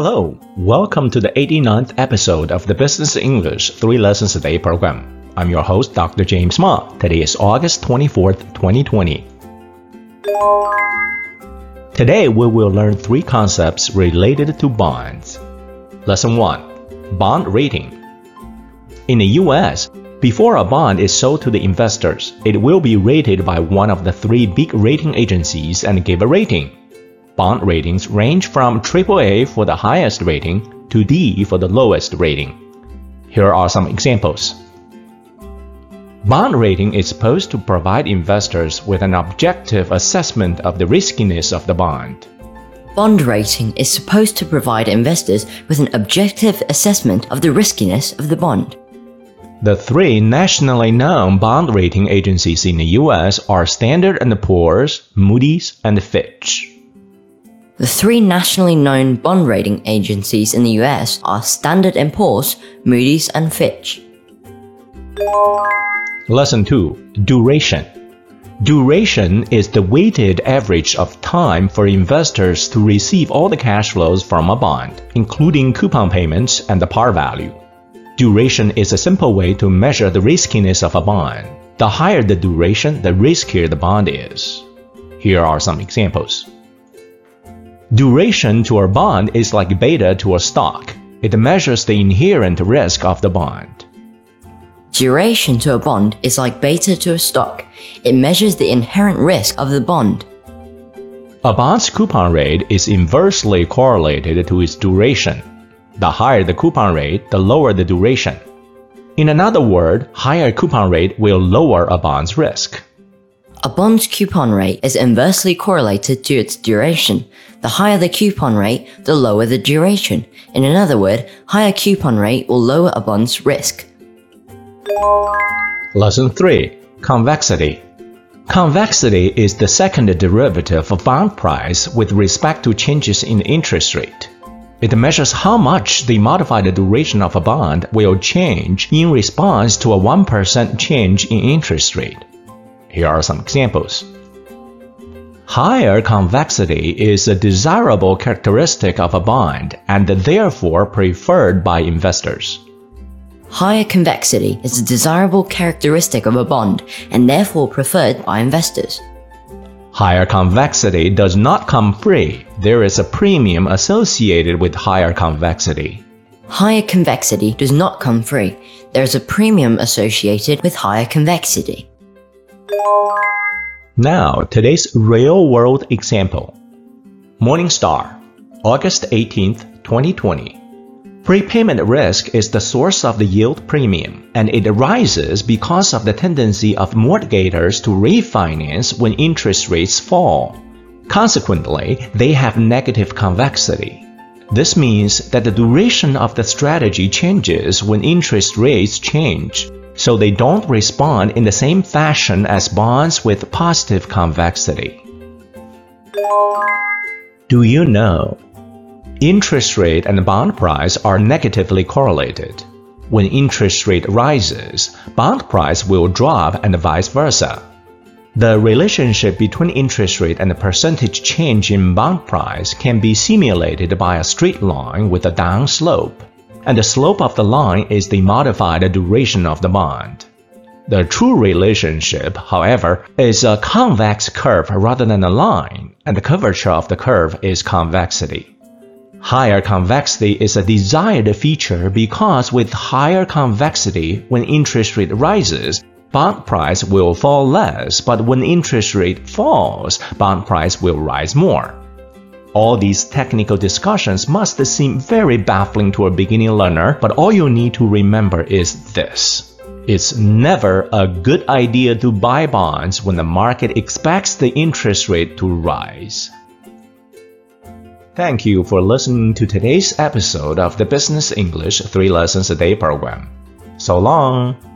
Hello, welcome to the 89th episode of the Business English 3 Lessons a Day program. I'm your host, Dr. James Ma. Today is August 24th, 2020. Today we will learn three concepts related to bonds. Lesson 1 Bond Rating. In the US, before a bond is sold to the investors, it will be rated by one of the three big rating agencies and give a rating. Bond ratings range from AAA for the highest rating to D for the lowest rating. Here are some examples. Bond rating is supposed to provide investors with an objective assessment of the riskiness of the bond. Bond rating is supposed to provide investors with an objective assessment of the riskiness of the bond. The three nationally known bond rating agencies in the US are Standard & Poor's, Moody's, and Fitch. The three nationally known bond rating agencies in the US are Standard & Poor's, Moody's, and Fitch. Lesson 2 Duration Duration is the weighted average of time for investors to receive all the cash flows from a bond, including coupon payments and the par value. Duration is a simple way to measure the riskiness of a bond. The higher the duration, the riskier the bond is. Here are some examples. Duration to a bond is like beta to a stock. It measures the inherent risk of the bond. Duration to a bond is like beta to a stock. It measures the inherent risk of the bond. A bond's coupon rate is inversely correlated to its duration. The higher the coupon rate, the lower the duration. In another word, higher coupon rate will lower a bond's risk. A bond's coupon rate is inversely correlated to its duration. The higher the coupon rate, the lower the duration. In another word, higher coupon rate will lower a bond's risk. Lesson 3 Convexity Convexity is the second derivative of bond price with respect to changes in interest rate. It measures how much the modified duration of a bond will change in response to a 1% change in interest rate. Here are some examples. Higher convexity is a desirable characteristic of a bond and therefore preferred by investors. Higher convexity is a desirable characteristic of a bond and therefore preferred by investors. Higher convexity does not come free. There is a premium associated with higher convexity. Higher convexity does not come free. There is a premium associated with higher convexity. Now, today's real world example Morningstar, August 18th, 2020. Prepayment risk is the source of the yield premium, and it arises because of the tendency of mortgagors to refinance when interest rates fall. Consequently, they have negative convexity. This means that the duration of the strategy changes when interest rates change, so they don't respond in the same fashion as bonds with positive convexity. Do you know? Interest rate and bond price are negatively correlated. When interest rate rises, bond price will drop and vice versa. The relationship between interest rate and the percentage change in bond price can be simulated by a straight line with a down slope and the slope of the line is the modified duration of the bond. The true relationship, however, is a convex curve rather than a line, and the curvature of the curve is convexity. Higher convexity is a desired feature because with higher convexity, when interest rate rises, bond price will fall less, but when interest rate falls, bond price will rise more. All these technical discussions must seem very baffling to a beginning learner, but all you need to remember is this. It's never a good idea to buy bonds when the market expects the interest rate to rise. Thank you for listening to today's episode of the Business English 3 Lessons a Day program. So long!